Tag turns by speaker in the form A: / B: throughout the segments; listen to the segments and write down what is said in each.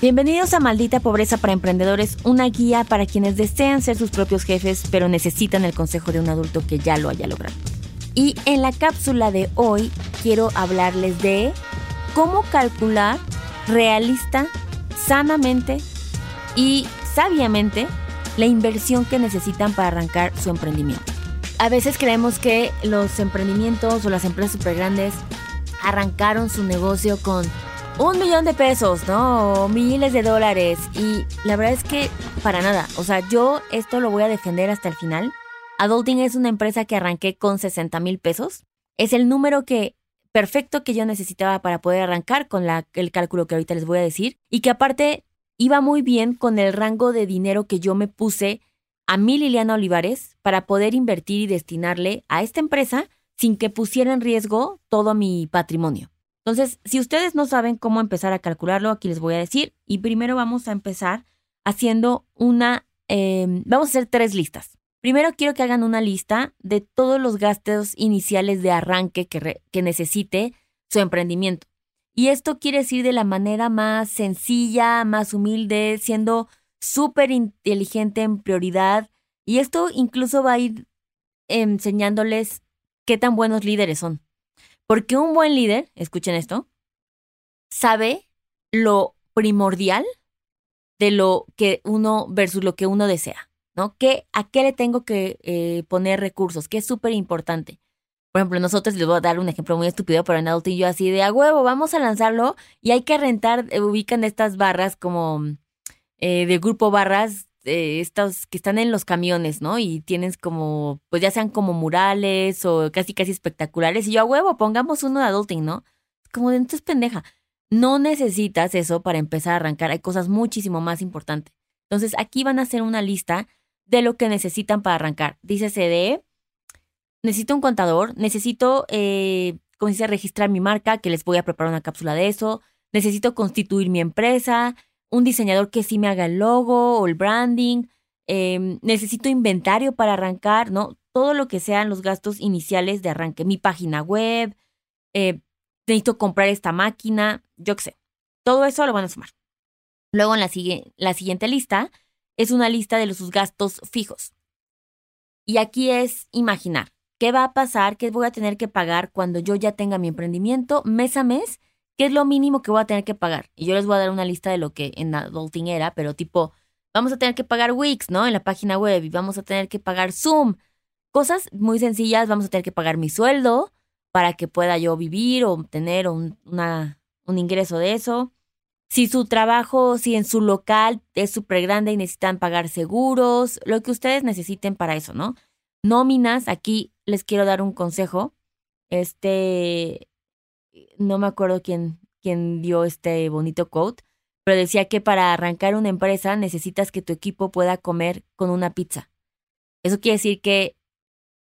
A: Bienvenidos a Maldita Pobreza para Emprendedores, una guía para quienes desean ser sus propios jefes, pero necesitan el consejo de un adulto que ya lo haya logrado. Y en la cápsula de hoy quiero hablarles de cómo calcular realista, sanamente y sabiamente la inversión que necesitan para arrancar su emprendimiento. A veces creemos que los emprendimientos o las empresas super grandes arrancaron su negocio con un millón de pesos, ¿no? Miles de dólares. Y la verdad es que para nada. O sea, yo esto lo voy a defender hasta el final. Adulting es una empresa que arranqué con 60 mil pesos. Es el número que perfecto que yo necesitaba para poder arrancar con la, el cálculo que ahorita les voy a decir. Y que aparte iba muy bien con el rango de dinero que yo me puse a mi Liliana Olivares para poder invertir y destinarle a esta empresa sin que pusiera en riesgo todo mi patrimonio. Entonces, si ustedes no saben cómo empezar a calcularlo, aquí les voy a decir. Y primero vamos a empezar haciendo una, em, vamos a hacer tres listas. Primero quiero que hagan una lista de todos los gastos iniciales de arranque que, que necesite su emprendimiento. Y esto quiere decir de la manera más sencilla, más humilde, siendo súper inteligente en prioridad. Y esto incluso va a ir enseñándoles qué tan buenos líderes son. Porque un buen líder, escuchen esto, sabe lo primordial de lo que uno versus lo que uno desea, ¿no? ¿Qué, ¿A qué le tengo que eh, poner recursos? ¿Qué es súper importante? Por ejemplo, nosotros les voy a dar un ejemplo muy estúpido, pero en Adulting yo así de a huevo, vamos a lanzarlo y hay que rentar, eh, ubican estas barras como eh, de grupo barras estos que están en los camiones, ¿no? Y tienes como, pues ya sean como murales o casi casi espectaculares. Y yo a huevo, pongamos uno de adulting, ¿no? Como de entonces pendeja. No necesitas eso para empezar a arrancar. Hay cosas muchísimo más importantes. Entonces aquí van a hacer una lista de lo que necesitan para arrancar. Dice CD, necesito un contador, necesito, eh, como dice, registrar mi marca, que les voy a preparar una cápsula de eso. Necesito constituir mi empresa, un diseñador que sí me haga el logo o el branding, em, necesito inventario para arrancar, ¿no? Todo lo que sean los gastos iniciales de arranque, mi página web, eh, necesito comprar esta máquina, yo qué sé. Todo eso lo van a sumar. Luego en la, la siguiente lista es una lista de los, sus gastos fijos. Y aquí es imaginar qué va a pasar, qué voy a tener que pagar cuando yo ya tenga mi emprendimiento mes a mes ¿qué es lo mínimo que voy a tener que pagar? Y yo les voy a dar una lista de lo que en Adulting era, pero tipo, vamos a tener que pagar Wix, ¿no? En la página web y vamos a tener que pagar Zoom. Cosas muy sencillas, vamos a tener que pagar mi sueldo para que pueda yo vivir o tener un, un ingreso de eso. Si su trabajo, si en su local es súper grande y necesitan pagar seguros, lo que ustedes necesiten para eso, ¿no? Nóminas, aquí les quiero dar un consejo. Este, no me acuerdo quién, quién dio este bonito quote, pero decía que para arrancar una empresa necesitas que tu equipo pueda comer con una pizza. Eso quiere decir que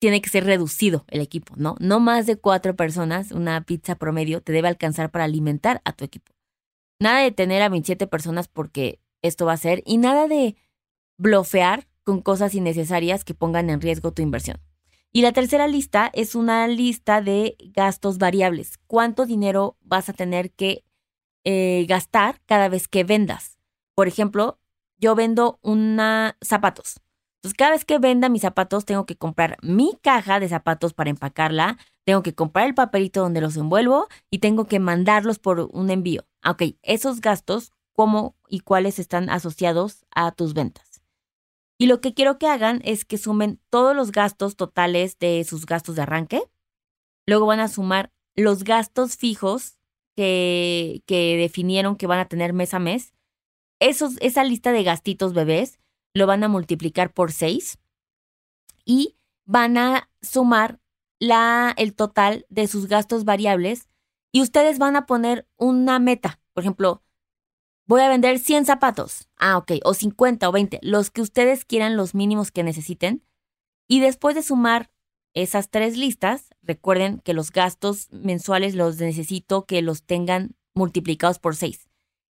A: tiene que ser reducido el equipo, ¿no? No más de cuatro personas, una pizza promedio te debe alcanzar para alimentar a tu equipo. Nada de tener a 27 personas porque esto va a ser y nada de blofear con cosas innecesarias que pongan en riesgo tu inversión. Y la tercera lista es una lista de gastos variables. ¿Cuánto dinero vas a tener que eh, gastar cada vez que vendas? Por ejemplo, yo vendo una zapatos. Entonces, cada vez que venda mis zapatos, tengo que comprar mi caja de zapatos para empacarla, tengo que comprar el papelito donde los envuelvo y tengo que mandarlos por un envío. Ok, esos gastos, ¿cómo y cuáles están asociados a tus ventas? Y lo que quiero que hagan es que sumen todos los gastos totales de sus gastos de arranque. Luego van a sumar los gastos fijos que, que definieron que van a tener mes a mes. Esos, esa lista de gastitos bebés lo van a multiplicar por 6 y van a sumar la, el total de sus gastos variables y ustedes van a poner una meta. Por ejemplo, Voy a vender 100 zapatos. Ah, ok. O 50 o 20. Los que ustedes quieran, los mínimos que necesiten. Y después de sumar esas tres listas, recuerden que los gastos mensuales los necesito que los tengan multiplicados por 6.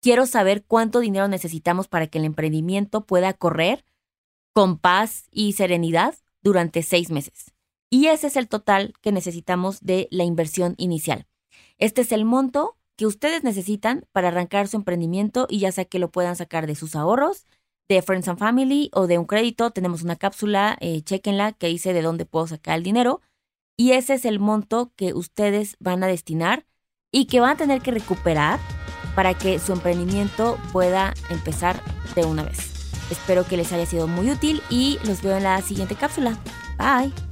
A: Quiero saber cuánto dinero necesitamos para que el emprendimiento pueda correr con paz y serenidad durante seis meses. Y ese es el total que necesitamos de la inversión inicial. Este es el monto que ustedes necesitan para arrancar su emprendimiento y ya sea que lo puedan sacar de sus ahorros, de Friends and Family o de un crédito. Tenemos una cápsula, eh, chequenla, que dice de dónde puedo sacar el dinero. Y ese es el monto que ustedes van a destinar y que van a tener que recuperar para que su emprendimiento pueda empezar de una vez. Espero que les haya sido muy útil y los veo en la siguiente cápsula. Bye.